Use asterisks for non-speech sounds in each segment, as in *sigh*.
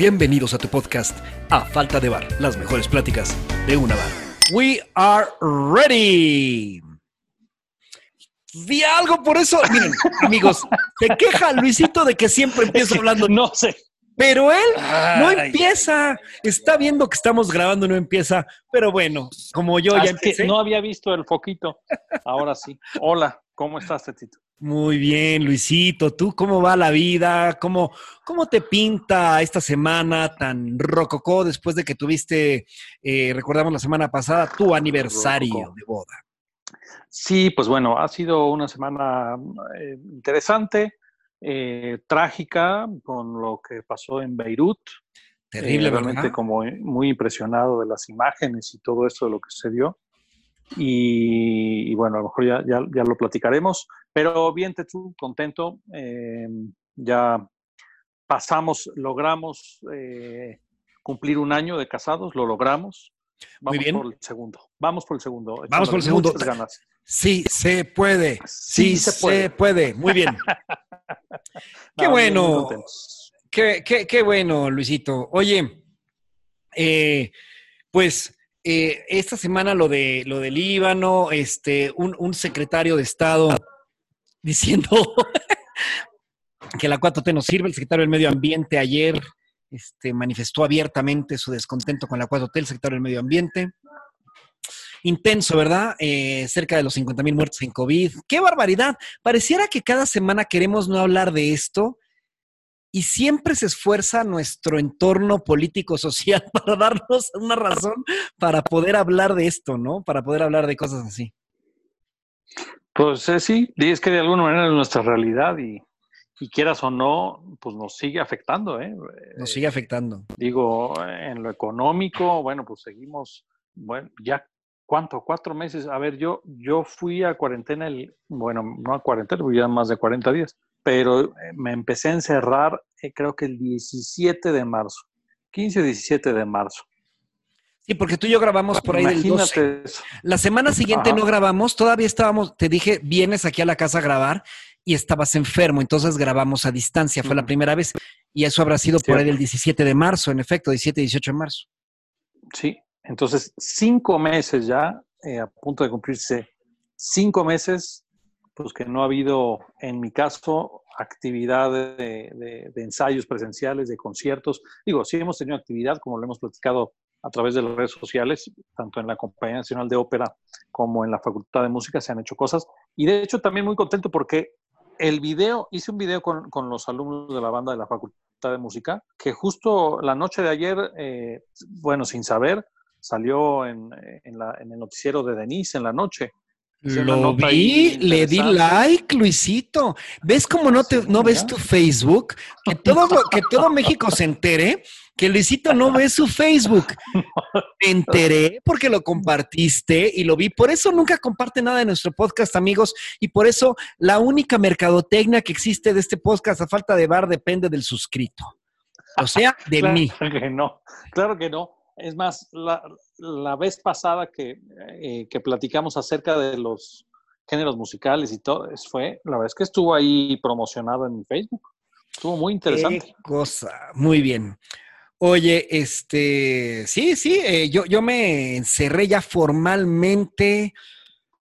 Bienvenidos a tu podcast A Falta de Bar, las mejores pláticas de una bar. We are ready. Di algo por eso. Miren, *laughs* amigos, se queja Luisito de que siempre empiezo hablando. No sé. Pero él no empieza. Está viendo que estamos grabando, no empieza. Pero bueno, como yo Ah, ya que empecé. no había visto el foquito. Ahora sí. Hola, ¿cómo estás, Tetito? Muy bien, Luisito. ¿Tú cómo va la vida? ¿Cómo, ¿Cómo te pinta esta semana tan rococó después de que tuviste, eh, recordamos la semana pasada, tu aniversario Rococó. de boda? Sí, pues bueno, ha sido una semana eh, interesante, eh, trágica, con lo que pasó en Beirut. Terrible, realmente ¿verdad? como muy impresionado de las imágenes y todo esto de lo que sucedió. Y, y bueno, a lo mejor ya, ya, ya lo platicaremos. Pero bien, Tetsu, contento. eh, ya pasamos, logramos eh, cumplir un año de casados, lo logramos. Muy Vamos bien. por el segundo. Vamos por el segundo. Vamos por el segundo. ganas. Sí, se puede. Sí, Sí se, se puede. Muy bien. *laughs* Qué No, muy bueno. Qué, qué- qué bueno, Luisito. Oye, eh, pues eh, esta semana lo de lo del Líbano, este, un, un secretario de Estado *laughs* diciendo *laughs* que la 4T no sirve, el secretario del Medio Ambiente ayer este, manifestó abiertamente su descontento con la 4T, el secretario del Medio Ambiente. Intenso, ¿verdad? Eh, cerca de los 50 mil muertos en COVID. ¡Qué barbaridad! Pareciera que cada semana queremos no hablar de esto y siempre se esfuerza nuestro entorno político-social *laughs* para darnos una razón para poder hablar de esto, ¿no? Para poder hablar de cosas así. Pues eh, sí, y es que de alguna manera es nuestra realidad y, y quieras o no, pues nos sigue afectando, ¿eh? Nos sigue afectando. Digo, en lo económico, bueno, pues seguimos, bueno, ya, ¿cuánto? Cuatro meses. A ver, yo, yo fui a cuarentena, el, bueno, no a cuarentena, porque ya más de 40 días, pero eh, me empecé a encerrar, eh, creo que el 17 de marzo, 15 o 17 de marzo. Sí, porque tú y yo grabamos por ahí del 12. Imagínate eso. La semana siguiente Ajá. no grabamos, todavía estábamos, te dije, vienes aquí a la casa a grabar y estabas enfermo, entonces grabamos a distancia, fue la Ujú. primera vez. Y eso habrá sido por ahí del 17 de marzo, en efecto, 17 y 18 de marzo. Sí, entonces cinco meses ya, eh, a punto de cumplirse cinco meses, pues que no ha habido, en mi caso, actividad de, ensayos presenciales, de conciertos. Digo, sí hemos tenido actividad, como lo hemos platicado a través de las redes sociales, tanto en la Compañía Nacional de Ópera como en la Facultad de Música se han hecho cosas. Y de hecho también muy contento porque el video, hice un video con, con los alumnos de la banda de la Facultad de Música, que justo la noche de ayer, eh, bueno, sin saber, salió en, en la- en el noticiero de Denise en la noche. Lo vi, le di like, Luisito. ¿Ves cómo no, te, no ves tu Facebook? Que todo, que todo México se entere que Luisito no ve su Facebook. Me enteré porque lo compartiste y lo vi. Por eso nunca comparte nada de nuestro podcast, amigos. Y por eso la única mercadotecnia que existe de este podcast a falta de bar depende del suscrito. O sea, de claro mí. que no, claro que no. Es más, la, la vez pasada que, eh, que platicamos acerca de los géneros musicales y todo, es- fue, la verdad es que estuvo ahí promocionado en Facebook. Estuvo muy interesante. Qué cosa. Muy bien. Oye, este, sí, sí, eh, yo, yo me encerré ya formalmente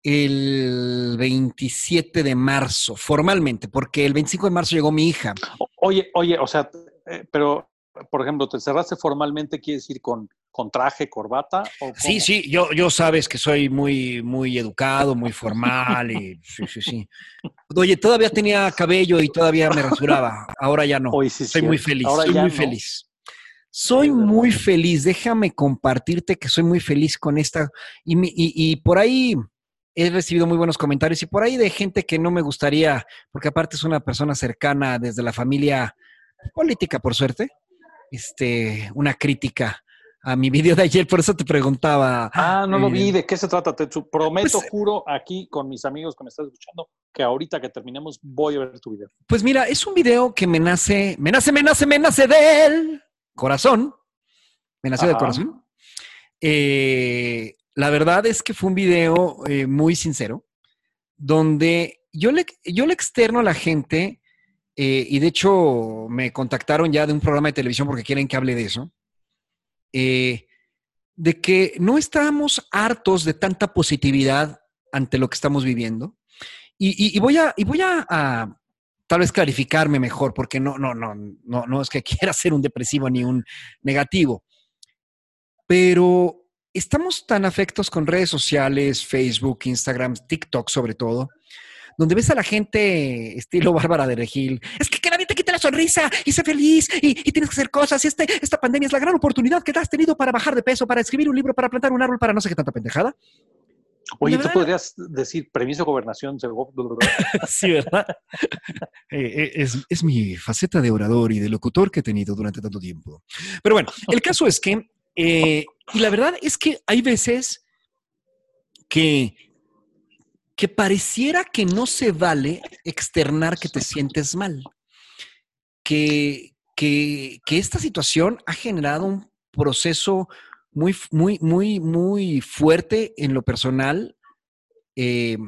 el 27 de marzo, formalmente, porque el 25 de marzo llegó mi hija. Oye, oye, o sea, eh, pero, por ejemplo, ¿te cerraste formalmente, quiere decir con, con traje, corbata? O Sí, sí, yo, yo sabes que soy muy, muy educado, muy formal y sí, sí, sí. Oye, todavía tenía cabello y todavía me rasuraba, ahora ya no. Hoy sí, Soy muy cierto. feliz, Ahora soy muy no. feliz. Soy muy feliz. Déjame compartirte que soy muy feliz con esta. Y, y- y por ahí he recibido muy buenos comentarios y por ahí de gente que no me gustaría, porque aparte es una persona cercana desde la familia política, por suerte, este, una crítica a mi *laughs* video de ayer. Por eso te preguntaba. Ah, no lo eh, vi. ¿De qué se trata, Tetsu? Prometo, pues- juro, aquí con mis amigos que me están escuchando, que ahorita que terminemos voy a ver tu video. Pues mira, es un video que me nace, me nace, me nace, me nace del corazón. Me nació del corazón. Eh, la verdad es que fue un video eh, muy sincero, donde yo le, yo le externo a la gente eh, y de hecho me contactaron ya de un programa de televisión porque quieren que hable de eso, eh, de que no estamos hartos de tanta positividad ante lo que estamos viviendo. Y, voy a, y voy a, tal vez clarificarme mejor, porque no, no, no, no, no es que *laughs* quiera ser un depresivo ni un negativo. Pero estamos tan afectos con redes sociales, Facebook, Instagram, TikTok sobre todo, donde ves a la gente estilo *laughs* Bárbara de Regil, es que que nadie te quite la sonrisa y sé feliz y, tienes que hacer cosas y este, esta pandemia es la gran oportunidad que te has tenido para bajar de peso, para escribir un libro, para plantar un árbol, para no sé qué tanta pendejada. Oye, tú podrías decir permiso gobernación. *laughs* sí, ¿verdad? *laughs* Eh, eh, es, mi faceta de orador y de locutor que he tenido durante tanto tiempo. Pero bueno, el caso es que, eh, y la verdad es que hay veces que que pareciera que no se vale externar que te sientes mal. Que, que, esta situación ha generado un proceso muy, muy, muy, muy fuerte en lo personal. Eh,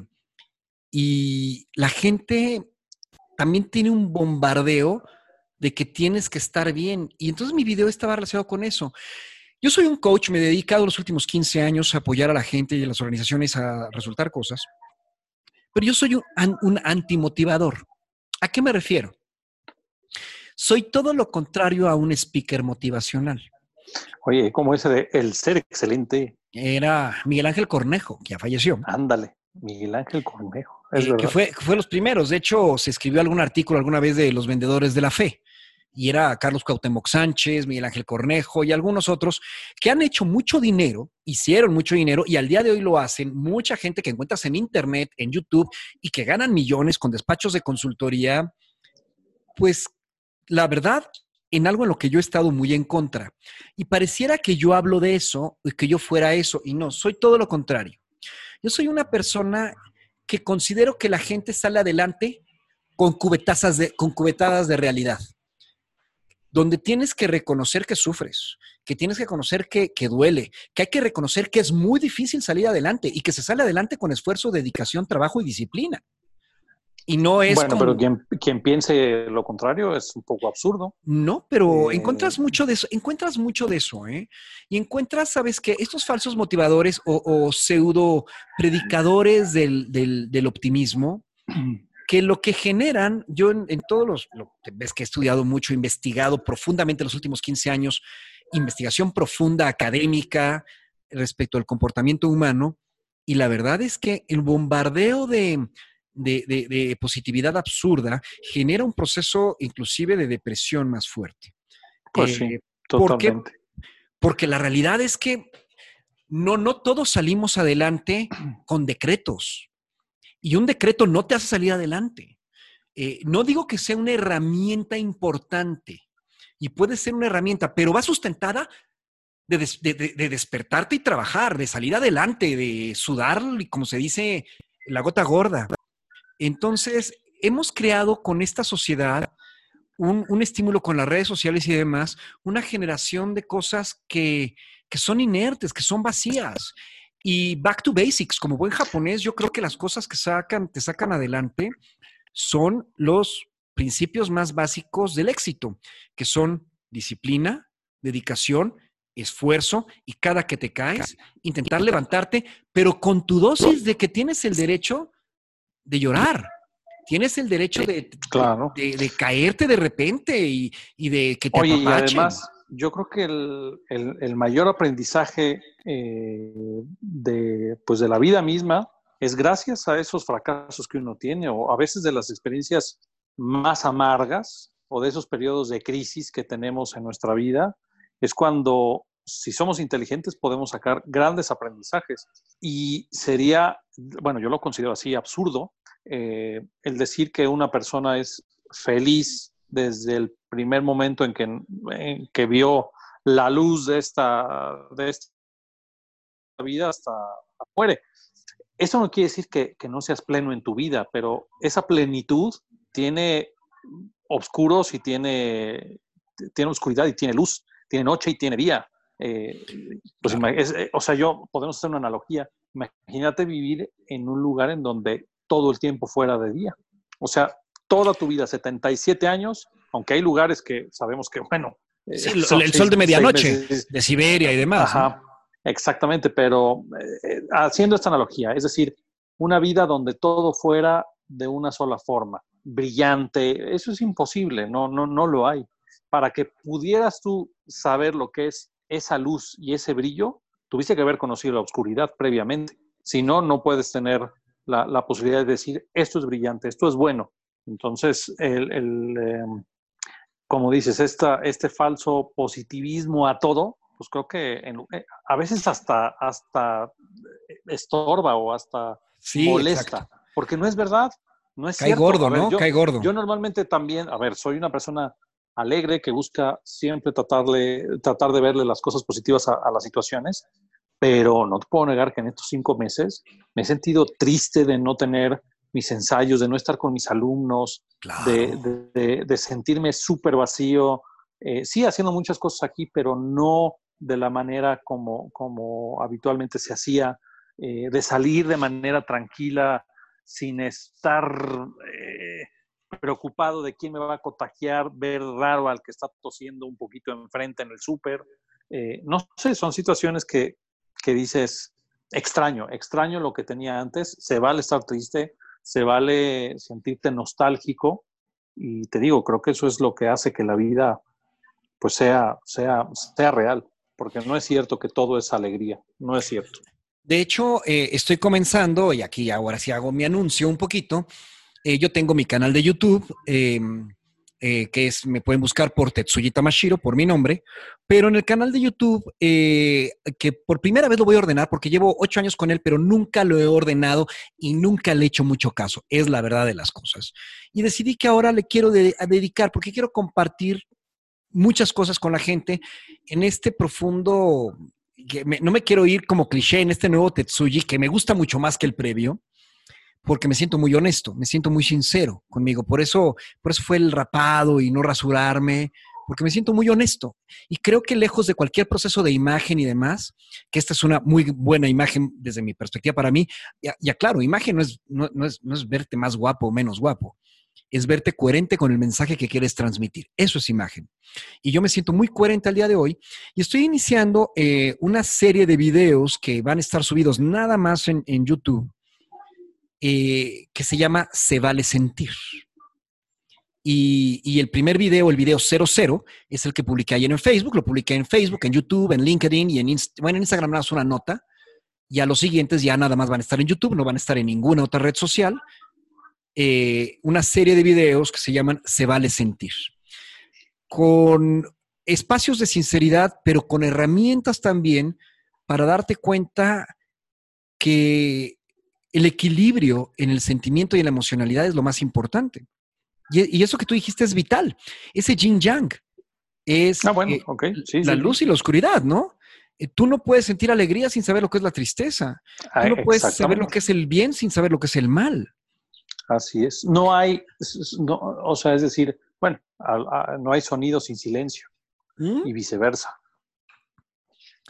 y la gente también tiene un bombardeo de que tienes que estar bien. Y entonces mi video estaba relacionado con eso. Yo soy un coach, me he dedicado los últimos 15 años a apoyar a la gente y a las organizaciones a resultar cosas. Pero yo soy un, antimotivador. ¿A qué me refiero? Soy todo lo contrario a un speaker motivacional. Oye, como ese de El ser excelente. Era Miguel Ángel Cornejo, que ya falleció. Ándale, Miguel Ángel Cornejo. Es eh, que fue, fue los primeros. De hecho, se escribió algún artículo alguna vez de los vendedores de la fe y era Carlos Cuauhtémoc Sánchez, Miguel Ángel Cornejo y algunos otros que han hecho mucho dinero, hicieron mucho dinero y al día de hoy lo hacen mucha gente que encuentras en internet, en YouTube y que ganan millones con despachos de consultoría. Pues la verdad, en algo en lo que yo he estado muy en contra. Y pareciera que yo hablo de eso y que yo fuera eso y no, soy todo lo contrario. Yo soy una persona que considero que la gente sale adelante con cubetazas de, con cubetadas de realidad donde tienes que reconocer que sufres, que tienes que conocer que, duele, que hay que reconocer que es muy difícil salir adelante y que se sale adelante con esfuerzo, dedicación, trabajo y disciplina. Y no es. Bueno, pero quien, piense lo contrario es un poco absurdo. No, pero eh, encuentras mucho de eso, encuentras mucho de eso, ¿eh? Y encuentras, sabes que estos falsos motivadores o, pseudo predicadores del, del optimismo *clears throat* que lo que generan, yo en, todos los, ves que he estudiado mucho, investigado profundamente los últimos 15 años, investigación profunda académica respecto al comportamiento humano, y la verdad es que el bombardeo de, positividad absurda genera un proceso inclusive de depresión más fuerte. Pues sí, totalmente. Porque, porque la realidad es que no, no todos salimos adelante con decretos. Y un decreto no te hace salir adelante. Eh, no digo que sea una herramienta importante y puede ser una herramienta, pero va sustentada de, despertarte y trabajar, de salir adelante, de sudar, como se dice, la gota gorda. Entonces, hemos creado con esta sociedad un, estímulo con las redes sociales y demás, una generación de cosas que son inertes, que son vacías. Y back to basics, como buen japonés, yo creo que las cosas que sacan, te sacan adelante son los principios más básicos del éxito, que son disciplina, dedicación, esfuerzo y cada que te caes, intentar levantarte, pero con tu dosis de que tienes el derecho de llorar. Tienes el derecho de, de, caerte de repente y, de que te Oye, y además, yo creo que el, mayor aprendizaje eh, de, pues de la vida misma es gracias a esos fracasos que uno tiene o a veces de las experiencias más amargas o de esos periodos de crisis que tenemos en nuestra vida, es cuando, si somos inteligentes, podemos sacar grandes aprendizajes. Y sería, bueno, yo lo considero así absurdo, eh, el decir que una persona es feliz desde el primer momento en que, que vio la luz de esta, de esta vida hasta muere. Eso no quiere decir que, no seas pleno en tu vida, pero esa plenitud tiene oscuros y tiene, tiene oscuridad y tiene luz, tiene noche y tiene día. Eh, pues, eh, o sea, yo podemos hacer una analogía. Imagínate vivir en un lugar en donde todo el tiempo fuera de día. O sea, toda tu vida, 77 años, aunque hay lugares que sabemos que, bueno... Eh, sí, el, sol de medianoche, de Siberia y demás. Ajá, exactamente, pero eh, haciendo esta analogía, es decir, una vida donde todo fuera de una sola forma, brillante, eso es imposible, no, no, no lo hay. Para que pudieras tú saber lo que es esa luz y ese brillo, tuviste que haber conocido la oscuridad previamente. Si no, no puedes tener la, posibilidad de decir, esto es brillante, esto es bueno. Entonces, el, em, como dices, esta, este falso positivismo a todo, pues creo que eh, a veces hasta, hasta estorba o hasta molesta, porque no es verdad. No es Cae gordo, ¿no? Yo, Cae gordo. Yo normalmente también, a ver, soy una persona alegre que busca siempre tratarle, tratar de verle las cosas positivas a, las situaciones, pero no te puedo negar que en estos cinco meses me he sentido triste de no tener mis ensayos, de no estar con mis alumnos, de, de, sentirme súper vacío. Eh, sí, haciendo muchas cosas aquí, pero no de la manera como, como habitualmente se hacía, eh, de salir de manera tranquila, sin estar eh, preocupado de quién me va a contagiar, ver raro al que está tosiendo un poquito enfrente en el súper. Eh, no sé, son situaciones que, que dices, extraño, extraño lo que tenía antes, se vale estar triste, se vale sentirte nostálgico y te digo, creo que eso es lo que hace que la vida pues sea, sea, sea real, porque no es cierto que todo es alegría, no es cierto. De hecho, eh, estoy comenzando, y aquí ahora sí hago mi anuncio un poquito, eh, yo tengo mi canal de YouTube, em, eh, que es, me pueden buscar por Tetsuya Tamashiro, por mi nombre, pero en el canal de YouTube, eh, que por primera vez lo voy a ordenar, porque llevo ocho años con él, pero nunca lo he ordenado y nunca le he hecho mucho caso, es la verdad de las cosas. Y decidí que ahora le quiero dedicar, porque quiero compartir muchas cosas con la gente en este profundo, que no me quiero ir como cliché en este nuevo Tetsuji, que me gusta mucho más que el previo, porque me siento muy honesto, me siento muy sincero conmigo. Por eso, por eso fue el rapado y no rasurarme, porque me siento muy honesto. Y creo que lejos de cualquier proceso de imagen y demás, que esta es una muy buena imagen desde mi perspectiva para mí, ya, claro, imagen no es, no, es, no es verte más guapo o menos guapo, es verte coherente con el mensaje que quieres transmitir. Eso es imagen. Y yo me siento muy coherente al día de hoy y estoy iniciando eh, una serie de videos que van a estar subidos nada más en, en YouTube eh, que se llama Se vale sentir. Y, el primer video, el video 00, es el que publiqué ayer en Facebook. Lo publiqué en Facebook, en YouTube, en LinkedIn y en, bueno, en Instagram nada una nota. Y a los siguientes ya nada más van a estar en YouTube, no van a estar en ninguna otra red social. Eh, una serie de videos que se llaman Se vale sentir. Con espacios de sinceridad, pero con herramientas también para darte cuenta que el equilibrio en el sentimiento y en la emocionalidad es lo más importante. Y, eso que tú dijiste es vital. Ese yin yang es ah, eh, la luz y la oscuridad, ¿no? Eh, tú no puedes sentir alegría sin saber lo que es la tristeza. tú ah, no puedes saber lo que es el bien sin saber lo que es el mal. Así es. No hay, o sea, es decir, bueno, no hay sonido sin silencio ¿Mm? y viceversa.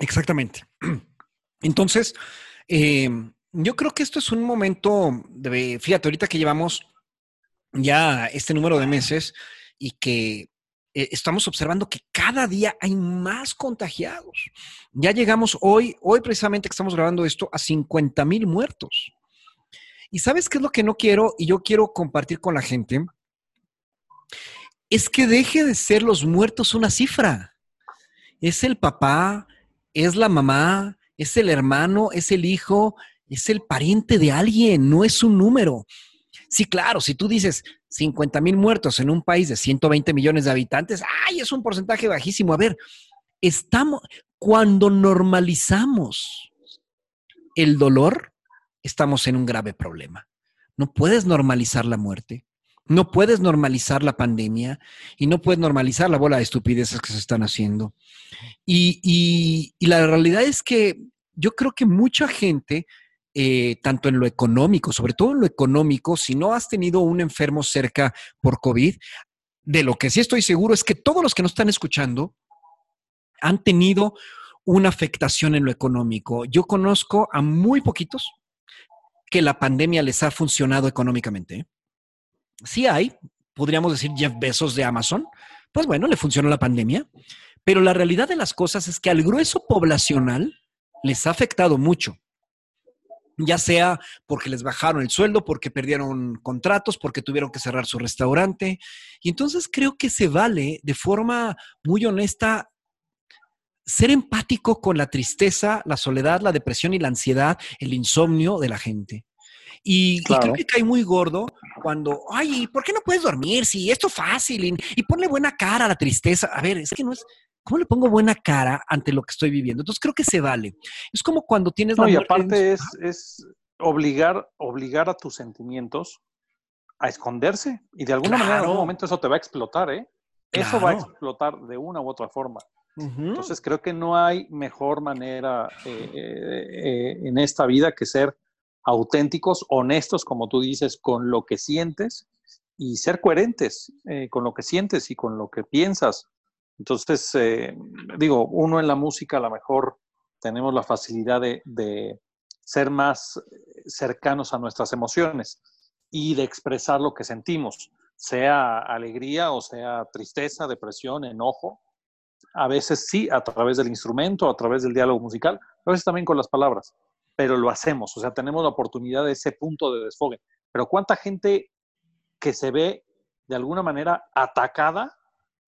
Exactamente. *clears throat* Entonces, eh, yo creo que esto es un momento de, fíjate, ahorita que llevamos ya este número de meses y que eh, estamos observando que cada día hay más contagiados. Ya llegamos hoy, hoy precisamente que estamos grabando esto, a 50 mil muertos. Y sabes qué es lo que no quiero y yo quiero compartir con la gente? Es que deje de ser los muertos una cifra. Es el papá, es la mamá, es el hermano, es el hijo, es el pariente de alguien, no es un número. Sí, claro, si tú dices 50 mil muertos en un país de 120 millones de habitantes, ¡ay! Es un porcentaje bajísimo. A ver, estamos, cuando normalizamos el dolor, estamos en un grave problema. No puedes normalizar la muerte, no puedes normalizar la pandemia y no puedes normalizar la bola de estupideces que se están haciendo. Y, y la realidad es que yo creo que mucha gente eh, tanto en lo económico, sobre todo en lo económico, si no has tenido un enfermo cerca por COVID, de lo que sí estoy seguro es que todos los que nos están escuchando han tenido una afectación en lo económico. Yo conozco a muy poquitos que la pandemia les ha funcionado económicamente. Sí hay, podríamos decir Jeff de Amazon, pues bueno, le funcionó la pandemia. Pero la realidad de las cosas es que al grueso poblacional les ha afectado mucho ya sea porque les bajaron el sueldo, porque perdieron contratos, porque tuvieron que cerrar su restaurante. Y entonces creo que se vale de forma muy honesta ser empático con la tristeza, la soledad, la depresión y la ansiedad, el insomnio de la gente. Y, creo que cae muy gordo cuando, ay, ¿por qué no puedes dormir? Si esto es fácil y, y ponle buena cara a la tristeza. A ver, es que no es, ¿cómo le pongo buena cara ante lo que estoy viviendo? Entonces creo que se vale. Es como cuando tienes no, y aparte es, es, obligar, obligar a tus sentimientos a esconderse. Y de alguna manera en algún momento eso te va a explotar, ¿eh? Eso va a explotar de una u otra forma. Entonces creo que no hay mejor manera eh, eh, en esta vida que ser auténticos, honestos, como tú dices, con lo que sientes y ser coherentes eh, con lo que sientes y con lo que piensas. Entonces, digo, uno en la música a lo mejor tenemos la facilidad de, ser más cercanos a nuestras emociones y de expresar lo que sentimos, sea alegría o sea tristeza, depresión, enojo, a veces sí a través del instrumento, a través del diálogo musical, a veces también con las palabras, pero lo hacemos, o sea, tenemos la oportunidad de ese punto de desfogue. Pero ¿cuánta gente que se ve de alguna manera atacada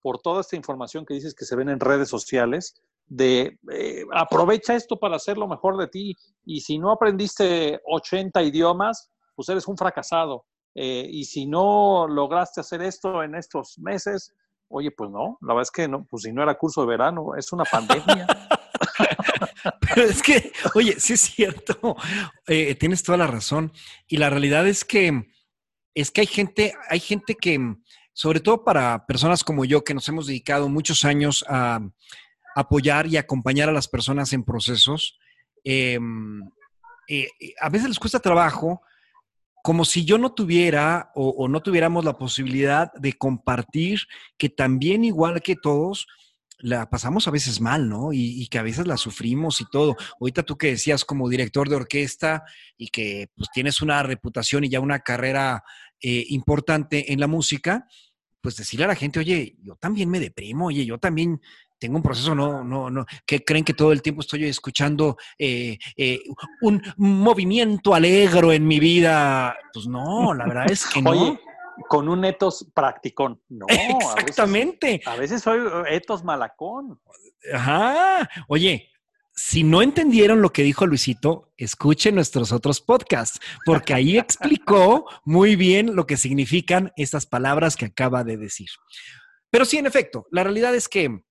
por toda esta información que dices que se ven en redes sociales, de eh, aprovecha esto para hacer lo mejor de ti y si no aprendiste 80 idiomas, pues eres un fracasado. Eh, y si no lograste hacer esto en estos meses, Oye, pues no, la verdad es que no, pues si no era curso de verano, es una pandemia. *laughs* Pero es que, oye, sí es cierto, eh, tienes toda la razón. Y la realidad es que es que hay gente, hay gente que, sobre todo para personas como yo, que nos hemos dedicado muchos años a apoyar y acompañar a las personas en procesos, em, eh, a veces les cuesta trabajo como si yo no tuviera o, no tuviéramos la posibilidad de compartir que también igual que todos, la pasamos a veces mal, ¿no? Y, que a veces la sufrimos y todo. Ahorita tú que decías como director de orquesta y que pues tienes una reputación y ya una carrera eh, importante en la música, pues decirle a la gente, oye, yo también me deprimo, oye, yo también tengo un proceso, no, no, no, que creen que todo el tiempo estoy escuchando eh, eh, un movimiento alegro en mi vida. Pues no, la verdad es que no. Oye, con un etos practicón. No, *laughs* exactamente. A veces, soy etos malacón. Ajá. Oye, si no entendieron lo que dijo Luisito, escuchen nuestros otros podcasts, porque ahí *laughs* explicó muy bien lo que significan estas palabras que acaba de decir. Pero sí, en efecto, la realidad es que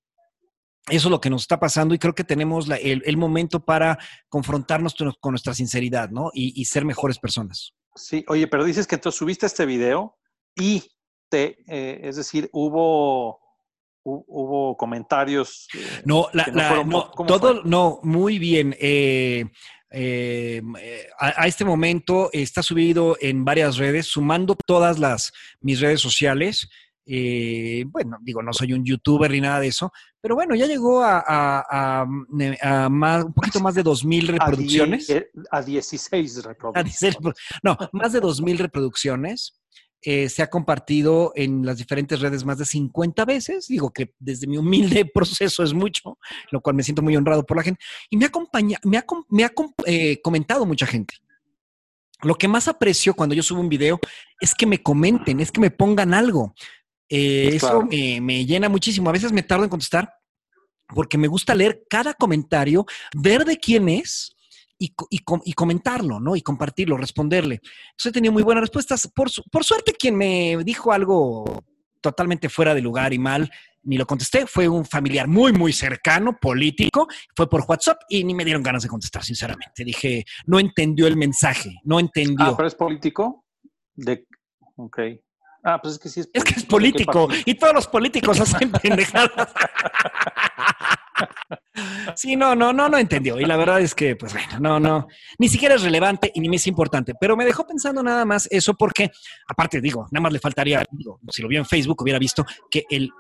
eso es lo que nos está pasando y creo que tenemos el, momento para confrontarnos con nuestra sinceridad, ¿no? Y, ser mejores personas. Sí, oye, pero dices que entonces subiste este video y te, eh, es decir, hubo, hubo comentarios. Eh, no, no, todo, no, muy bien. Eh, a, a, este momento está subido en varias redes, sumando todas las mis redes sociales. Eh, bueno, digo, no soy un youtuber ni nada de eso, pero bueno, ya llegó a, más, un poquito más de 2.000 reproducciones. A, 16 reproducciones. no, más de 2.000 reproducciones. Eh, se ha compartido en las diferentes redes más de 50 veces. Digo que desde mi humilde *laughs* proceso es mucho, lo cual me siento muy honrado por la gente. Y me, acompaña, me ha, me ha eh, comentado mucha gente. Lo que más aprecio cuando yo subo un video es que me comenten, es que me pongan algo. Eh, eso me, llena muchísimo. A veces me tardo en contestar porque me gusta leer cada comentario, ver de quién es y, comentarlo, ¿no? Y compartirlo, responderle. Entonces he tenido muy buenas respuestas. Por, por suerte, quien me dijo algo totalmente fuera de lugar y mal, ni lo contesté. Fue un familiar muy, muy cercano, político. Fue por WhatsApp y ni me dieron ganas de contestar, sinceramente. Dije, no entendió el mensaje, no entendió. Ah, pero es político. De... Ok. Ah, pues es que sí es político. Es que es político y todos los políticos hacen *laughs* pendejadas. *laughs* Sí, no, no, no, no entendió. Y la verdad es que, pues bueno, no, no, ni siquiera es relevante y ni me es importante. Pero me dejó pensando nada más eso porque, aparte, digo, nada más le faltaría, digo, si lo vio en Facebook, hubiera visto que el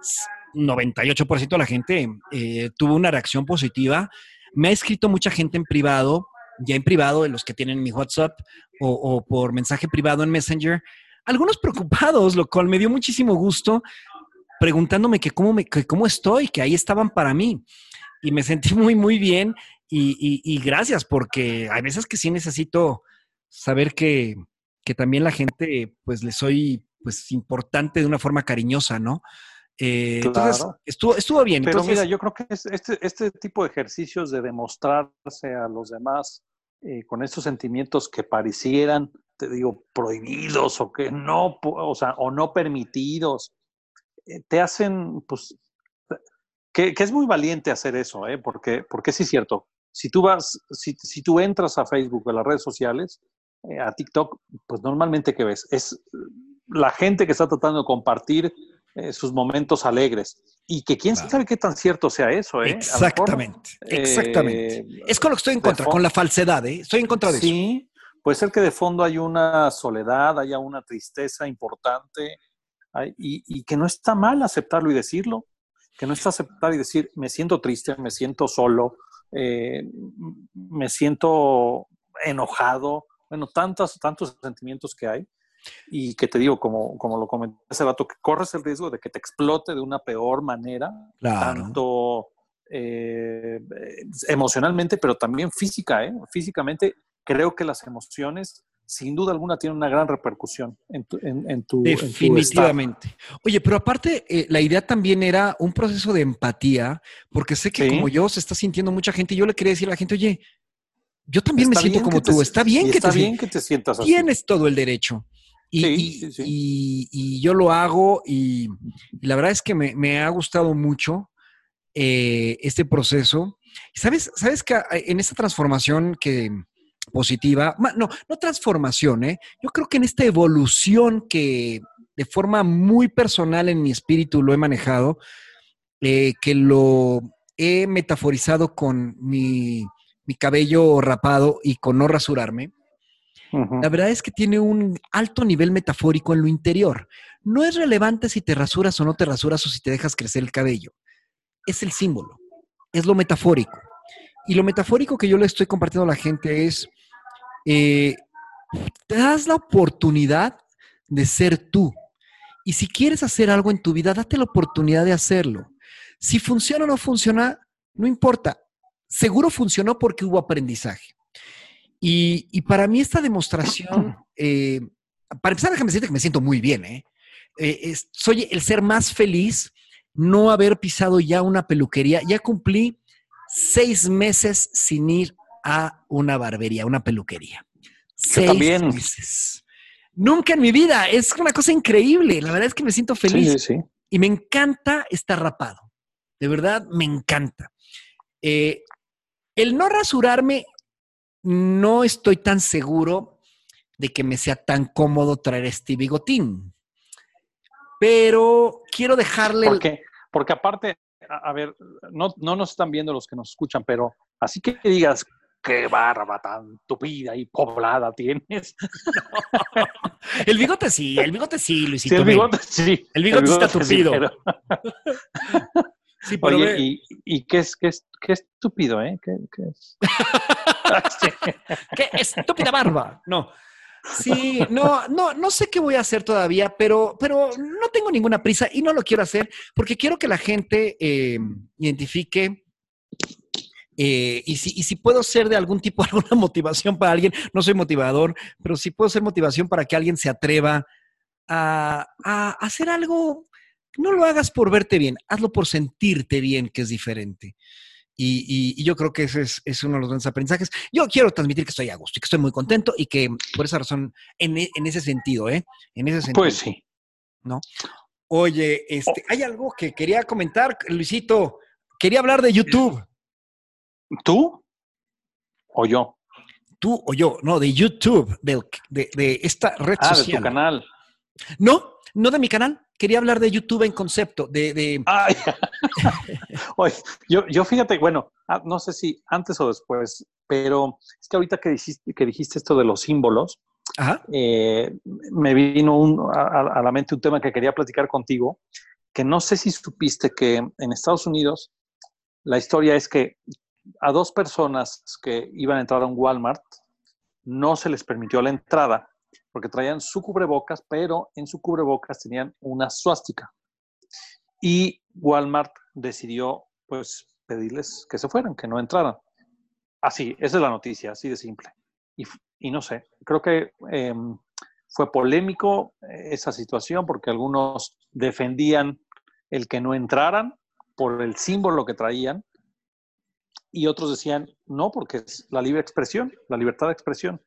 98% de la gente eh, tuvo una reacción positiva. Me ha escrito mucha gente en privado, ya en privado, de los que tienen mi WhatsApp o, o por mensaje privado en Messenger, algunos preocupados, lo cual me dio muchísimo gusto, preguntándome que cómo, me, que cómo estoy, que ahí estaban para mí. Y me sentí muy, muy bien y, gracias, porque hay veces que sí necesito saber que, que también la gente, pues le soy pues importante de una forma cariñosa, ¿no? Eh, entonces, estuvo, estuvo bien. Pero mira, yo creo que este, este tipo de ejercicios de demostrarse a los demás eh, con estos sentimientos que parecieran, te digo, prohibidos o que no, o sea, o no permitidos, te hacen, pues, que, es muy valiente hacer eso, ¿eh? Porque, porque sí es cierto. Si tú vas, si, si tú entras a Facebook a las redes sociales, a TikTok, pues normalmente, ¿qué ves? Es la gente que está tratando de compartir eh, sus momentos alegres. Y que quién sabe qué tan cierto sea eso, ¿eh? Exactamente, exactamente. Eh, es con lo que estoy en contra, con la falsedad, ¿eh? Estoy en contra de eso. Sí, puede ser que de fondo hay una soledad, haya una tristeza importante y, que no está mal aceptarlo y decirlo, que no está aceptar y decir, me siento triste, me siento solo, eh, me siento enojado, bueno, tantos, tantos sentimientos que hay y que te digo, como, como lo comenté hace rato, que corres el riesgo de que te explote de una peor manera, tanto eh, emocionalmente, pero también física. ¿eh? Físicamente, creo que las emociones, sin duda alguna, tienen una gran repercusión en tu, en, tu Definitivamente. Oye, pero aparte, eh, la idea también era un proceso de empatía, porque sé que como yo se está sintiendo mucha gente, y yo le quería decir a la gente, oye, yo también me siento como tú. está bien, que, está te, bien que te sientas así. Tienes todo el derecho. Y, yo lo hago y, la verdad es que me, ha gustado mucho eh, este proceso. ¿Sabes, sabes que en esta transformación que positiva, no, no transformación, ¿eh? yo creo que en esta evolución que de forma muy personal en mi espíritu lo he manejado, eh, que lo he metaforizado con mi, mi cabello rapado y con no rasurarme, la verdad es que tiene un alto nivel metafórico en lo interior. No es relevante si te rasuras o no te rasuras o si te dejas crecer el cabello. Es el símbolo, es lo metafórico. Y lo metafórico que yo le estoy compartiendo a la gente es, eh, te das la oportunidad de ser tú. Y si quieres hacer algo en tu vida, date la oportunidad de hacerlo. Si funciona o no funciona, no importa. Seguro funcionó porque hubo aprendizaje. Y, para mí esta demostración, *clears throat* eh, para empezar, déjame decirte que me siento muy bien. ¿eh? eh soy el ser más feliz no haber pisado ya una peluquería. Ya cumplí seis meses sin ir a una barbería, una peluquería. Seis también. meses. Nunca en mi vida. Es una cosa increíble. La verdad es que me siento feliz. Sí, sí. Y me encanta estar rapado. De verdad, me encanta. Eh, el no rasurarme no estoy tan seguro de que me sea tan cómodo traer este bigotín. Pero quiero dejarle... Porque, porque aparte, a, ver, no, nos están viendo los que nos escuchan, pero así que digas, qué barba tan tupida y poblada tienes. *laughs* el bigote sí, el bigote sí, Luisito. Sí, el bigote sí. El bigote, está tupido. *laughs* Sí, Oye, ¿y, y qué, es, qué, es, qué estúpido, eh? ¿Qué, qué es? *laughs* qué estúpida barba. No. Sí, no, no, no sé qué voy a hacer todavía, pero, pero no tengo ninguna prisa y no lo quiero hacer porque quiero que la gente eh, identifique eh, y, si, y, si, puedo ser de algún tipo, *laughs* alguna motivación para alguien, no soy motivador, pero si puedo ser motivación para que alguien se atreva a, a hacer algo no lo hagas por verte bien, hazlo por sentirte bien, que es diferente. Y, yo creo que ese es, uno de los grandes aprendizajes. Yo quiero transmitir que estoy a gusto y que estoy muy contento y que por esa razón, en, e, ese sentido, ¿eh? En ese sentido. Pues sí. ¿No? Oye, este, hay algo que quería comentar, Luisito. Quería hablar de YouTube. ¿Tú? ¿O yo? Tú o yo, no, de YouTube, de, de, esta red social. Ah, de tu canal. No, no de mi canal, quería hablar de YouTube en concepto, de... *laughs* Oye, yo, yo fíjate, bueno, ah, no sé si antes o después, pero es que ahorita que dijiste, que dijiste esto de los símbolos, eh, me vino a, la mente un tema que quería platicar contigo, que no sé si supiste que en Estados Unidos la historia es que a dos personas que iban a entrar a un Walmart no se les permitió la entrada porque traían su cubrebocas, pero en su cubrebocas tenían una suástica. Y Walmart decidió, pues, pedirles que se fueran, que no entraran. Así, esa es la noticia, así de simple. Y, no sé, creo que em, fue polémico eh, esa situación porque algunos defendían el que no entraran por el símbolo que traían y otros decían no porque es la libre expresión, la libertad de expresión.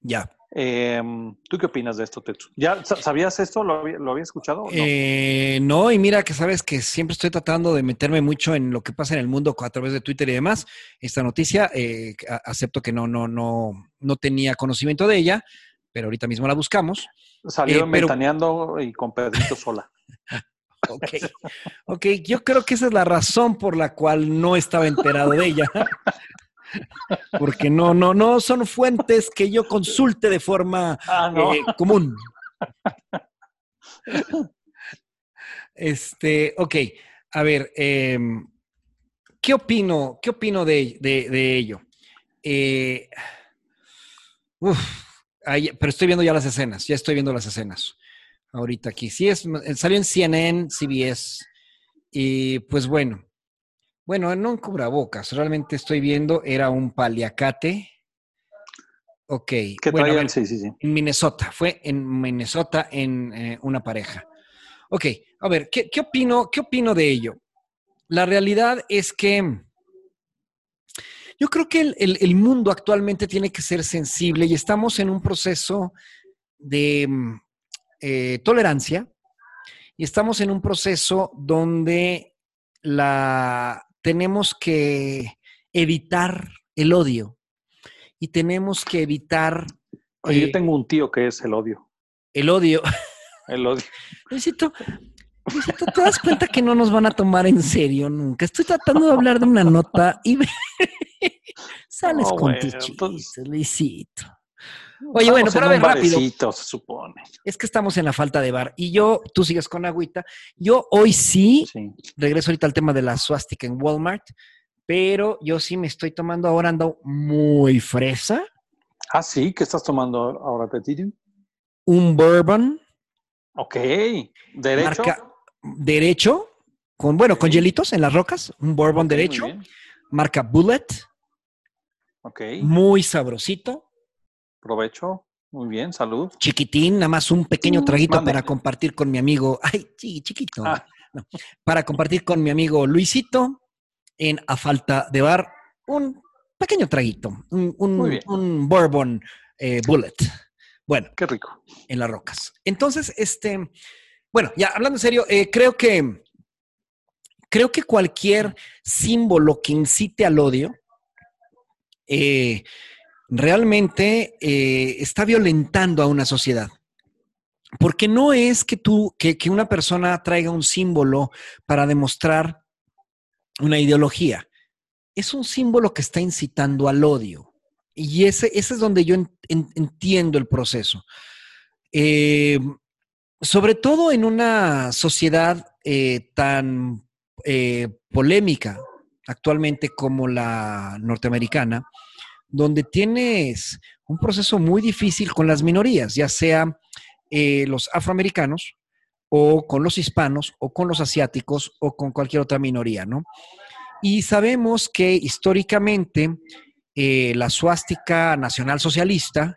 Ya. Em, ¿Tú qué opinas de esto, Tetu? ¿Ya sabías esto? ¿Lo había, ¿lo escuchado? Eh, no? y mira que sabes que siempre estoy tratando de meterme mucho en lo que pasa en el mundo a través de Twitter y demás. Esta noticia, eh, acepto que no, no, no, no tenía conocimiento de ella, pero ahorita mismo la buscamos. Salió eh, y con Pedrito sola. *laughs* ok, ok, yo creo que esa es la razón por la cual no estaba enterado de ella. porque no, no, no son fuentes que yo consulte de forma ah, eh, común. Este, ok, a ver, em, ¿qué opino? ¿Qué opino de, ello? Eh, pero estoy viendo ya las escenas, ya estoy viendo las escenas. Ahorita aquí. Sí, es, salió en CNN, CBS. Y pues bueno, bueno, no en cubrebocas, realmente estoy viendo, era un paliacate. Ok. ¿Qué bueno, sí, sí, sí. En Minnesota, fue en Minnesota en eh, una pareja. Ok, a ver, ¿qué, opino, ¿qué opino de ello? La realidad es que yo creo que el, mundo actualmente tiene que ser sensible y estamos en un proceso de eh, tolerancia y estamos en un proceso donde la tenemos que evitar el odio y tenemos que evitar... Oye, yo eh, tengo un tío que es el odio. El odio. *laughs* El odio. Luisito, ¿te das cuenta que no nos van a tomar en serio nunca? Estoy tratando de hablar de una nota y *laughs* sales con tus chistes, Luisito. Oye, bueno, pero a ver, rápido. Se supone. Es que estamos en la falta de bar. Y yo, tú sigues con agüita. Yo hoy sí, regreso ahorita al tema de la suástica en Walmart, pero yo sí me estoy tomando ahora, ando muy fresa. Ah, sí, ¿qué estás tomando ahora, Petit? Un bourbon. Ok, derecho. derecho, con, bueno, con hielitos en las rocas, un bourbon derecho. Marca Bullet. Ok. Muy sabrosito. Provecho. Muy bien, salud. Chiquitín, nada más un pequeño mm, traguito para compartir con mi amigo. Ay, sí, chiquito. Ah. para compartir con mi amigo Luisito en A Falta de Bar. Un pequeño traguito. Un, un, bourbon eh, bullet. Bueno. Qué rico. En las rocas. Entonces, este. Bueno, ya hablando en serio, eh, creo que. Creo que cualquier símbolo que incite al odio. Eh, realmente eh, está violentando a una sociedad. Porque no es que tú, que, una persona traiga un símbolo para demostrar una ideología. Es un símbolo que está incitando al odio. Y ese, ese es donde yo entiendo el proceso. Eh, sobre todo en una sociedad eh, tan polémica actualmente como la norteamericana, donde tienes un proceso muy difícil con las minorías, ya sea eh, los afroamericanos o con los hispanos o con los asiáticos o con cualquier otra minoría, ¿no? Y sabemos que históricamente eh, la suástica nacional socialista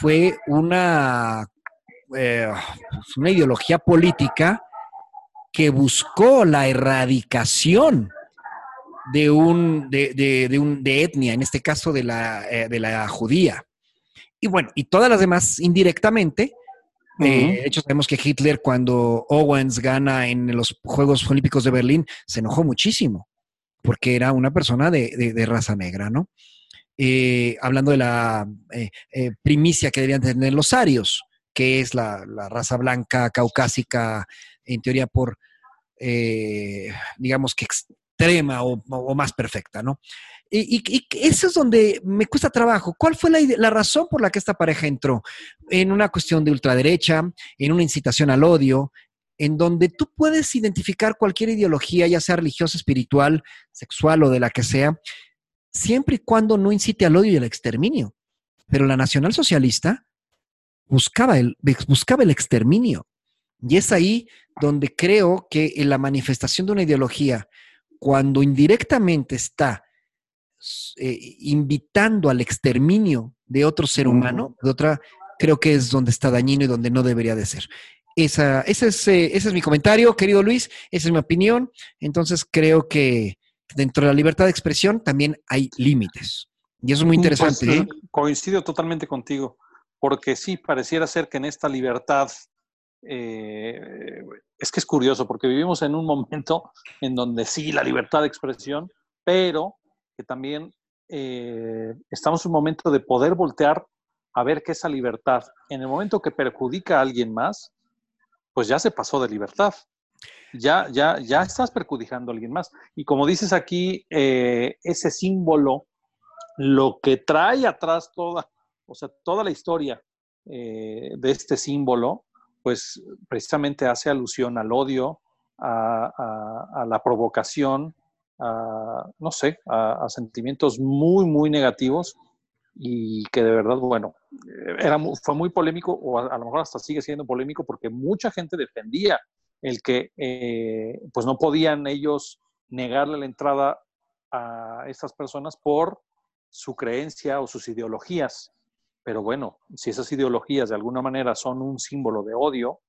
fue una, eh, una ideología política que buscó la erradicación de un, de, de, un, de etnia, en este caso de la, eh, de la judía. Y bueno, y todas las demás indirectamente. Eh, de hecho, sabemos que Hitler, cuando Owens gana en los Juegos Olímpicos de Berlín, se enojó muchísimo, porque era una persona de, de, raza negra, ¿no? Eh, hablando de la primicia que debían tener los arios, que es la, la raza blanca caucásica, en teoría por, digamos que extrema o, más perfecta, ¿no? Y, eso es donde me cuesta trabajo. ¿Cuál fue la, razón por la que esta pareja entró? En una cuestión de ultraderecha, en una incitación al odio, en donde tú puedes identificar cualquier ideología, ya sea religiosa, espiritual, sexual o de la que sea, siempre y cuando no incite al odio y al exterminio. Pero la nacionalsocialista buscaba el, buscaba el exterminio. Y es ahí donde creo que en la manifestación de una ideología, cuando indirectamente está eh, invitando al exterminio de otro ser humano, de otra, creo que es donde está dañino y donde no debería de ser. Esa, ese, es, eh, ese es mi comentario, querido Luis, esa es mi opinión. Entonces creo que dentro de la libertad de expresión también hay límites. Y eso es muy pues, interesante. ¿eh? Coincido totalmente contigo, porque sí, pareciera ser que en esta libertad, es que es curioso, porque vivimos en un momento *laughs* en donde sí, la libertad de expresión, pero que también eh, estamos en un momento de poder voltear a ver que esa libertad, en el momento que perjudica a alguien más, pues ya se pasó de libertad. Ya, ya, ya estás perjudicando a alguien más. Y como dices aquí, eh, ese símbolo, lo que trae atrás toda, o sea, toda la historia eh, de este símbolo, pues precisamente hace alusión al odio, a la provocación, no sé, a, sentimientos muy, muy negativos y que de verdad, bueno, era, fue muy polémico o a, lo mejor hasta sigue siendo polémico porque mucha gente defendía el que eh, pues no podían ellos negarle la entrada a estas personas por su creencia o sus ideologías. Pero bueno, si esas ideologías de alguna manera son un símbolo de odio,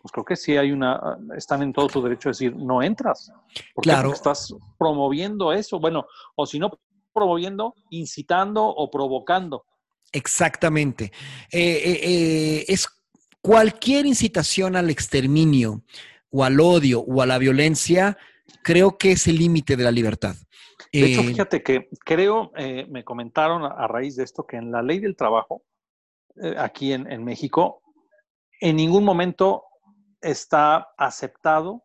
pues creo que sí hay una, están en todo su derecho a decir, no entras. claro. Porque estás promoviendo eso. Bueno, o si no promoviendo, incitando o provocando. Exactamente. Eh, eh, eh, es cualquier incitación al exterminio o al odio o a la violencia, creo que es el límite de la libertad. De hecho, fíjate que creo, me comentaron a, raíz de esto, que en la ley del trabajo, aquí en, en México, en ningún momento está aceptado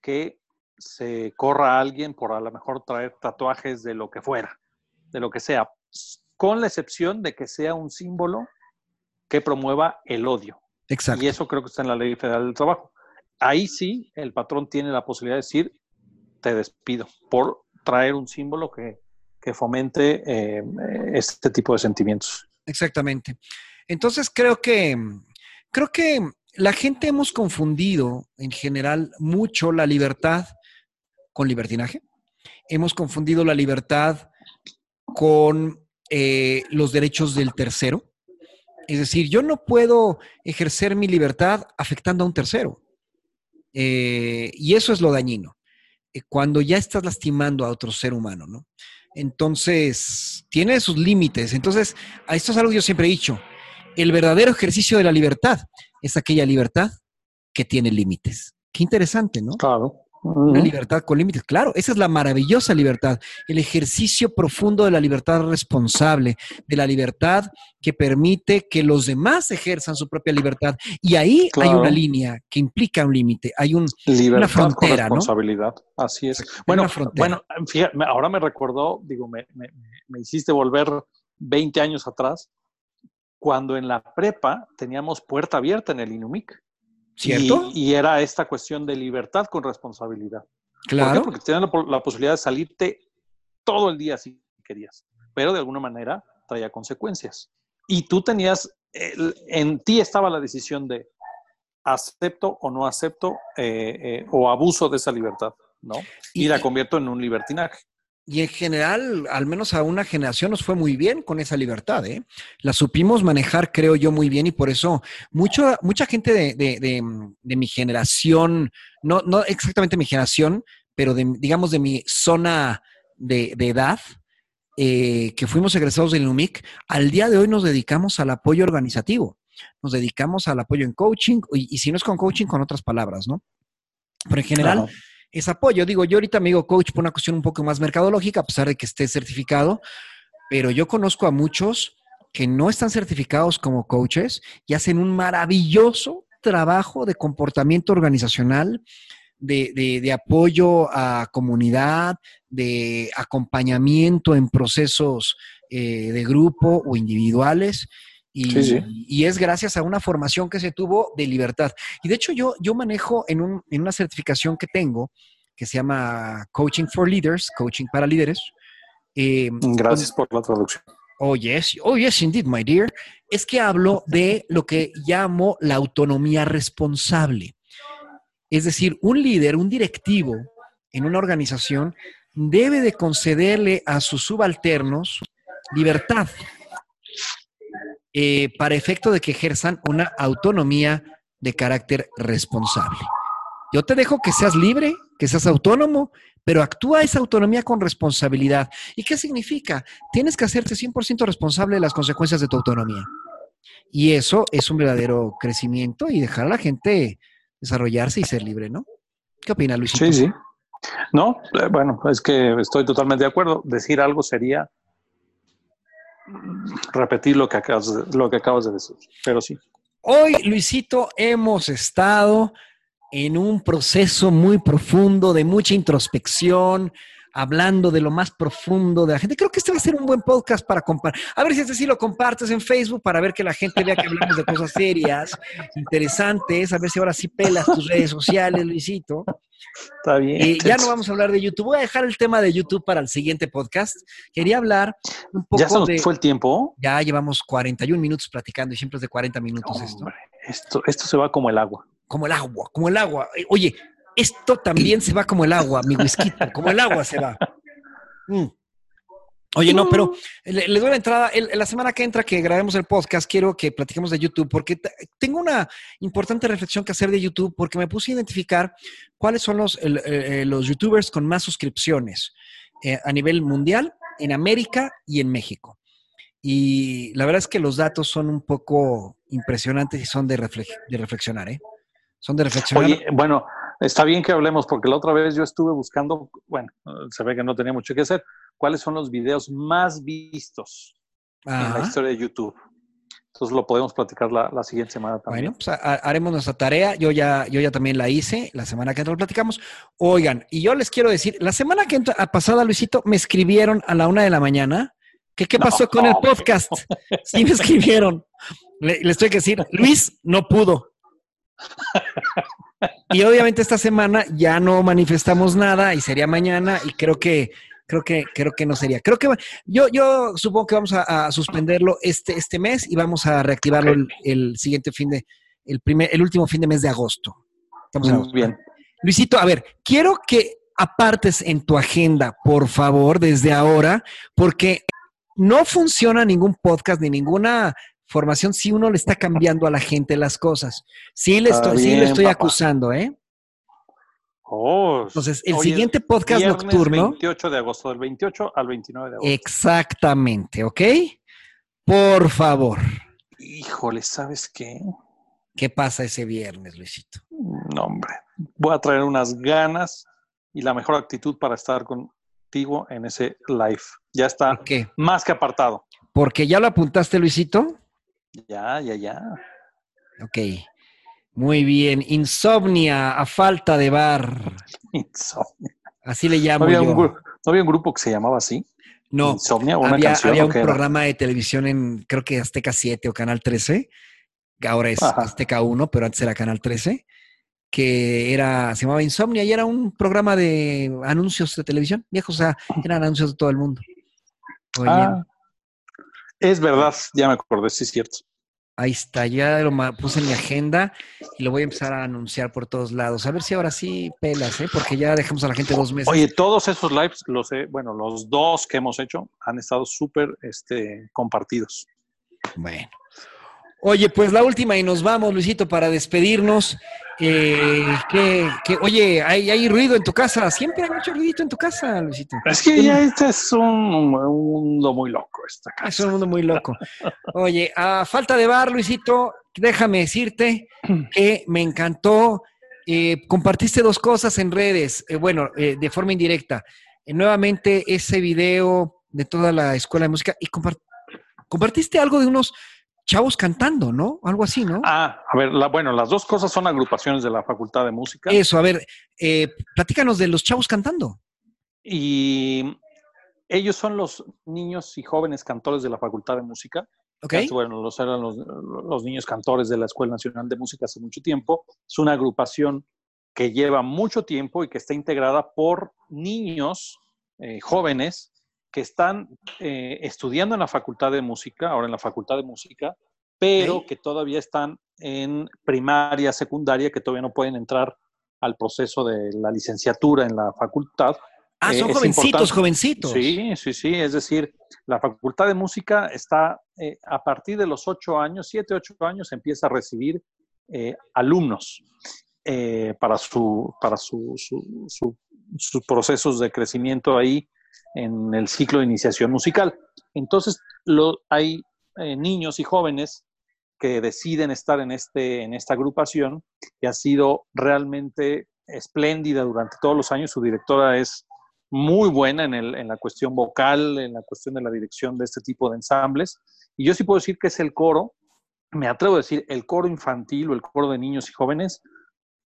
que se corra a alguien por a lo mejor traer tatuajes de lo que fuera, de lo que sea, con la excepción de que sea un símbolo que promueva el odio. Exacto. Y eso creo que está en la Ley Federal del Trabajo. Ahí sí el patrón tiene la posibilidad de decir, te despido por traer un símbolo que, fomente eh, este tipo de sentimientos. Exactamente. Entonces creo que, creo que la gente hemos confundido en general mucho la libertad con libertinaje. Hemos confundido la libertad con eh, los derechos del tercero. Es decir, yo no puedo ejercer mi libertad afectando a un tercero. Eh, y eso es lo dañino, cuando ya estás lastimando a otro ser humano, ¿no? Entonces, tiene sus límites. Entonces, a esto es algo que yo siempre he dicho. El verdadero ejercicio de la libertad es aquella libertad que tiene límites. Qué interesante, ¿no? Claro. Una libertad con límites. Claro, esa es la maravillosa libertad, el ejercicio profundo de la libertad responsable, de la libertad que permite que los demás ejerzan su propia libertad. Y ahí hay una línea que implica un límite, hay un, una frontera. responsabilidad, así es. Bueno, bueno ahora me recordó, digo, me, me hiciste volver 20 años atrás cuando en la prepa teníamos puerta abierta en el INUMIC. ¿Cierto? Y, era esta cuestión de libertad con responsabilidad. Claro. Porque tenían la, posibilidad de salirte todo el día si querías, pero de alguna manera traía consecuencias. Y tú tenías, en ti estaba la decisión de acepto o no acepto eh, eh, o abuso de esa libertad, ¿no? y la convierto en un libertinaje. Y en general, al menos a una generación nos fue muy bien con esa libertad, ¿eh? La supimos manejar, creo yo, muy bien y por eso mucho, mucha gente de, mi generación, no, no exactamente mi generación, pero de, digamos de mi zona de, edad, eh, que fuimos egresados del UMIC, al día de hoy nos dedicamos al apoyo organizativo, nos dedicamos al apoyo en coaching y, si no es con coaching, con otras palabras, ¿no? Pero en general es apoyo. Digo, yo ahorita me digo coach por una cuestión un poco más mercadológica, a pesar de que esté certificado, pero yo conozco a muchos que no están certificados como coaches y hacen un maravilloso trabajo de comportamiento organizacional, de, apoyo a comunidad, de acompañamiento en procesos eh, de grupo o individuales. Y, es gracias a una formación que se tuvo de libertad. Y de hecho yo, yo manejo en, un, en una certificación que tengo, que se llama Coaching for Leaders, Coaching para Líderes. Eh, Gracias por la traducción. Oh, yes. Oh, yes, indeed, my dear. Es que hablo de lo que llamo la autonomía responsable. Es decir, un líder, un directivo en una organización debe de concederle a sus subalternos libertad eh, para efecto de que ejerzan una autonomía de carácter responsable. Yo te dejo que seas libre, que seas autónomo, pero actúa esa autonomía con responsabilidad. ¿Y qué significa? Tienes que hacerte 100% responsable de las consecuencias de tu autonomía. Y eso es un verdadero crecimiento y dejar a la gente desarrollarse y ser libre, ¿no? ¿Qué opina Luis? Sí, sí. No, eh, bueno, es que estoy totalmente de acuerdo. Decir algo sería repetir lo que acabas lo que acabas de decir, pero sí. Hoy, Luisito, hemos estado en un proceso muy profundo de mucha introspección, hablando de lo más profundo de la gente. Creo que este va a ser un buen podcast para compartir. A ver si este sí lo compartes en Facebook para ver que la gente vea que hablamos de cosas serias, interesantes. A ver si ahora sí pelas tus redes sociales, Luisito. Está bien. Y ya no vamos a hablar de YouTube. Voy a dejar el tema de YouTube para el siguiente podcast. Quería hablar un poco ¿Ya se nos de... fue el tiempo? Ya llevamos 41 minutos platicando y siempre es de 40 minutos esto. Hombre, esto, esto se va como el agua. Como el agua, como el agua. Eh, Oye, esto también se va como el agua, mi whisky, como el agua se va. Mm. Oye, no, pero le, doy la entrada. El- la semana que entra que grabemos el podcast, quiero que platiquemos de YouTube, porque tengo una importante reflexión que hacer de YouTube, porque me puse a identificar cuáles son los, el- eh, los YouTubers con más suscripciones eh, a nivel mundial, en América y en México. Y la verdad es que los datos son un poco impresionantes y son de, reflex- de reflexionar, ¿eh? Son de reflexionar. Oye, bueno, está bien que hablemos porque la otra vez yo estuve buscando, bueno, se ve que no tenía mucho que hacer, cuáles son los videos más vistos en la historia de YouTube. Entonces lo podemos platicar la, la siguiente semana también. Bueno, pues ha- ha- haremos nuestra tarea. Yo ya, yo ya también la hice. La semana que entra lo platicamos. Oigan, y yo les quiero decir, la semana que entra, a pasada, Luisito, me escribieron a la una de la mañana que qué pasó No, con el podcast. *laughs* Sí me escribieron. Le- les tengo que decir, Luis no pudo. *laughs* Y obviamente esta semana ya no manifestamos nada y sería mañana y creo que creo que creo que no sería. Creo que yo yo supongo que vamos a, a suspenderlo este este mes y vamos a reactivarlo el, el siguiente fin de el primer el último fin de mes de agosto. Estamos Muy bien. Luisito, a ver, quiero que apartes en tu agenda, por favor, desde ahora, porque no funciona ningún podcast ni ninguna formación si uno le está cambiando a la gente las cosas. Sí le estoy, sí le estoy papá. acusando, ¿eh? Oh, Entonces, el siguiente podcast nocturno. 28 de agosto, del 28 al 29 de agosto. Exactamente, ¿ok? Por favor. Híjole, ¿sabes qué? ¿Qué pasa ese viernes, Luisito? No, hombre. Voy a traer unas ganas y la mejor actitud para estar contigo en ese live. Ya está ¿Por qué? más que apartado. Porque ya lo apuntaste, Luisito. Ya, ya, ya. Ok. Muy bien. Insomnia a falta de bar. *laughs* Insomnia. Así le ¿No llamo había, yo. un, gru- ¿No había un grupo que se llamaba así? No, Insomnia o una había, canción. había ¿o un era? programa de televisión en, creo que Azteca 7 o Canal 13, que ahora es Ajá. Azteca 1, pero antes era Canal 13, que era, se llamaba Insomnia y era un programa de anuncios de televisión, viejos, o sea, eran anuncios de todo el mundo. Oye, Ah, es verdad, ya me acordé, sí es cierto. ahí está, ya lo puse en mi agenda y lo voy a empezar a anunciar por todos lados. A ver si ahora sí pelas, ¿eh? porque ya dejamos a la gente dos meses. Oye, todos esos lives, los he- bueno, los dos que hemos hecho han estado súper este, compartidos. Bueno. Oye, pues la última y nos vamos, Luisito, para despedirnos. Eh, que, que- oye, hay, hay ruido en tu casa. Siempre hay mucho ruidito en tu casa, Luisito. Es que ya este es un, un mundo muy loco esta Es casa. un mundo muy loco. Oye, a falta de bar, Luisito, déjame decirte *clears throat* que me encantó. Eh, compartiste dos cosas en redes, eh, bueno, eh, de forma indirecta. Eh, nuevamente ese video de toda la escuela de música y compar- compartiste algo de unos chavos cantando, ¿no? Algo así, ¿no? Ah, a ver, la- bueno, las dos cosas son agrupaciones de la Facultad de Música Eso, a ver, eh, platícanos de los chavos cantando. y ellos son los niños y jóvenes cantores de la Facultad de Música. ¿Ok? Antes, bueno, los eran los, los niños cantores de la Escuela Nacional de Música hace mucho tiempo. Es una agrupación que lleva mucho tiempo y que está integrada por niños eh, jóvenes que están eh, estudiando en la Facultad de Música, ahora en la Facultad de Música, pero que todavía están en primaria, secundaria, que todavía no pueden entrar al proceso de la licenciatura en la facultad. Ah, son jovencitos, jovencitos. Sí, sí, sí. Es decir, la Facultad de Música está eh, a partir de los ocho años, siete, ocho años, empieza a recibir eh, alumnos eh, para, su, para su, sus procesos de crecimiento ahí en el ciclo de iniciación musical. Entonces, lo, hay niños y jóvenes que deciden estar en, este, en esta agrupación y ha sido realmente espléndida durante todos los años. Su directora es muy buena en, el, en, la cuestión vocal, en la cuestión de la dirección de este tipo de ensambles. Y yo sí puedo decir que es el coro, me atrevo a decir, el coro infantil o el coro de niños y jóvenes,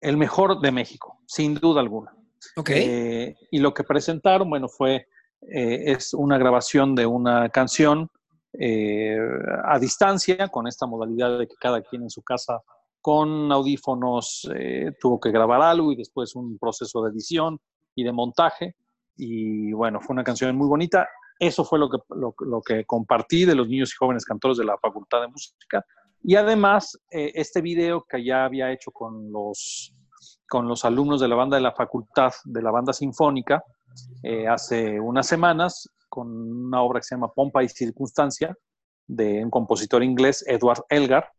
el mejor de México, sin duda alguna. Okay. Eh, y lo que presentaron, bueno, fue, eh, es una grabación de una canción eh, a distancia, con esta modalidad de que cada quien en su casa con audífonos tuvo que grabar algo y después un proceso de edición y de montaje. Y bueno, fue una canción muy bonita. Eso fue lo que, lo, que compartí de los niños y jóvenes cantores de la Facultad de Música. Y además, eh, este video que ya había hecho con los, con los alumnos de la banda de la facultad, de la banda sinfónica, eh, hace unas semanas, con una obra que se llama Pompa y Circunstancia, de un compositor inglés, Edward Elgar.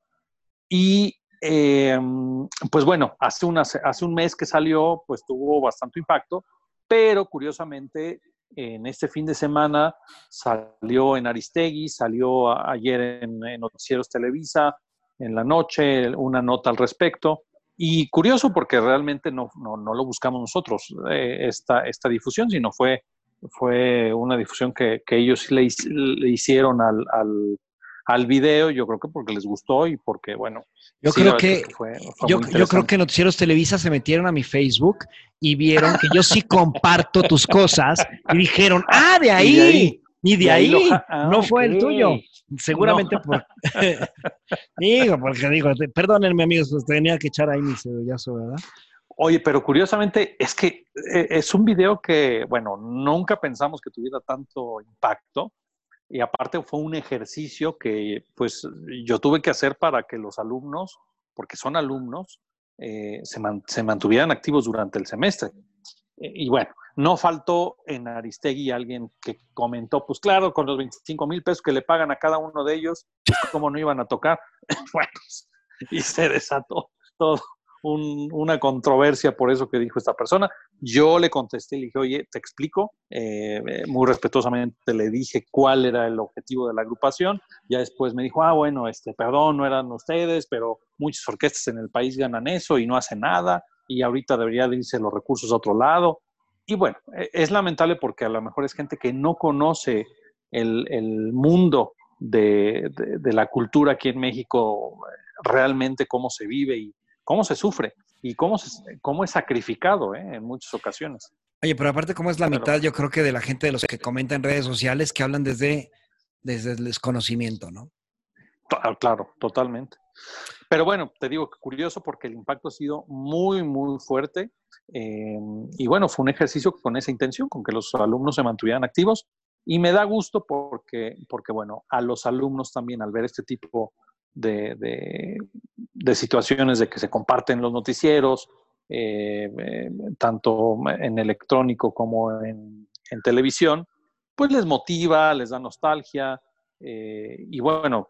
Y em, pues bueno, hace, hace un mes que salió, pues tuvo bastante impacto pero curiosamente en este fin de semana salió en Aristegui, salió ayer en, Noticieros Televisa, en la noche, una nota al respecto. Y curioso porque realmente no, lo buscamos nosotros, eh, esta, esta difusión, sino fue, fue una difusión que, ellos le, le hicieron al, al video, yo creo que porque les gustó y porque, bueno. Yo creo que, yo, yo, creo que Noticieros Televisa se metieron a mi Facebook y vieron que yo sí comparto tus cosas y dijeron, ah, de *laughs* ahí. Y de ahí, ah, no fue el tuyo. Seguramente por. *laughs* digo, porque digo, perdónenme, amigos, pues tenía que echar ahí mi cedullazo, ¿verdad? Oye, pero curiosamente es que eh, es un video que, bueno, nunca pensamos que tuviera tanto impacto y aparte fue un ejercicio que pues yo tuve que hacer para que los alumnos, porque son alumnos, eh, se, mantuvieran activos durante el semestre. Eh, y bueno, no faltó en Aristegui alguien que comentó, pues claro, con los 25 mil pesos que le pagan a cada uno de ellos, pues, ¿cómo no iban a tocar? *laughs* bueno, y se desató todo una controversia por eso que dijo esta persona. Yo le contesté y le dije, oye, te explico. Eh, muy respetuosamente le dije cuál era el objetivo de la agrupación. Ya después me dijo, ah, bueno, este, perdón, no eran ustedes, pero muchas orquestas en el país ganan eso y no hacen nada. Y ahorita debería irse los recursos a otro lado. Y bueno, e, es lamentable porque a lo mejor es gente que no conoce el, el mundo de, de, de, la cultura aquí en México, realmente cómo se vive y, cómo se sufre y cómo, cómo es sacrificado ¿eh? en muchas ocasiones. Oye, pero aparte, ¿cómo es la mitad, yo creo que de la gente de los que comentan en redes sociales que hablan desde, desde el desconocimiento, ¿no? Ah, claro, totalmente. Pero bueno, te digo que curioso porque el impacto ha sido muy, muy fuerte. Em, y bueno, fue un ejercicio con esa intención, con que los alumnos se mantuvieran activos. Y me da gusto porque, porque bueno, a los alumnos también al ver este tipo de, de, situaciones de que se comparten los noticieros, eh, eh, tanto en electrónico como en, televisión, pues les motiva, les da nostalgia. Eh, y bueno,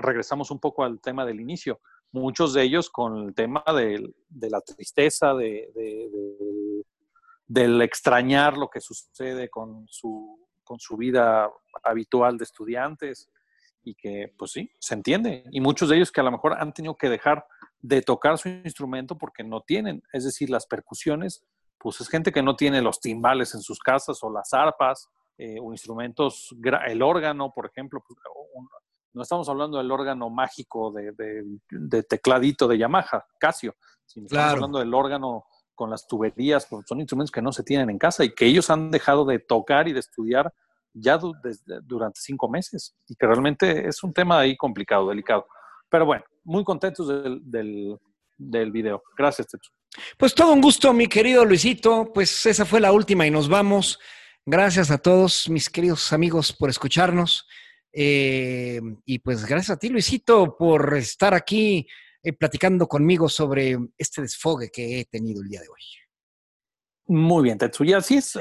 regresamos un poco al tema del inicio. Muchos de ellos con el tema de, la tristeza, de, del extrañar lo que sucede con su, con su vida habitual de estudiantes, y que, pues sí, se entiende. Y muchos de ellos que a lo mejor han tenido que dejar de tocar su instrumento porque no tienen, es decir, las percusiones, pues es gente que no tiene los timbales en sus casas o las arpas eh, o instrumentos, el órgano, por ejemplo, pues, no estamos hablando del órgano mágico de, de, tecladito de Yamaha, Casio, sino estamos hablando del órgano con las tuberías, pues son instrumentos que no se tienen en casa y que ellos han dejado de tocar y de estudiar ya durante cinco meses y que realmente es un tema ahí complicado, delicado. Pero bueno, muy contentos del, del, video. Gracias, Pues todo un gusto, mi querido Luisito. Pues esa fue la última y nos vamos. Gracias a todos mis queridos amigos por escucharnos. Eh, y pues gracias a ti, Luisito, por estar aquí eh, platicando conmigo sobre este desfogue que he tenido el día de hoy. Muy bien, Tetsuya. Así es, eh,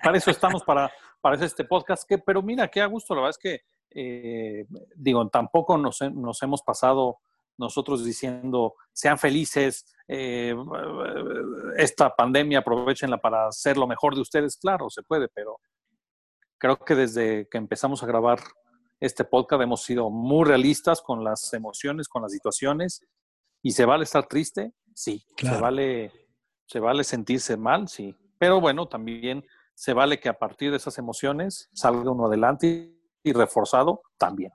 para eso estamos, para, para este podcast. Que, pero mira, qué a gusto, la verdad es que, digo, tampoco nos, nos hemos pasado nosotros diciendo, sean felices, eh, esta pandemia aprovechenla para hacer lo mejor de ustedes, claro, se puede, pero creo que desde que empezamos a grabar este podcast hemos sido muy realistas con las emociones, con las situaciones, y se vale estar triste, sí, se vale se vale sentirse mal, sí, pero bueno, también se vale que a partir de esas emociones salga uno adelante y reforzado también.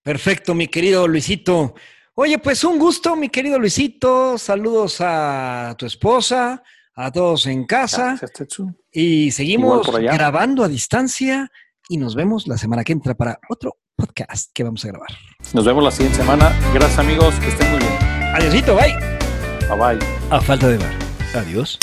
Perfecto, mi querido Luisito. Oye, pues un gusto, mi querido Luisito. Saludos a tu esposa, a todos en casa. Y seguimos grabando a distancia y nos vemos la semana que entra para otro podcast que vamos a grabar. Nos vemos la siguiente semana. Gracias amigos, que estén muy bien. Adiósito, bye. Bye bye. A falta de ver. Adiós.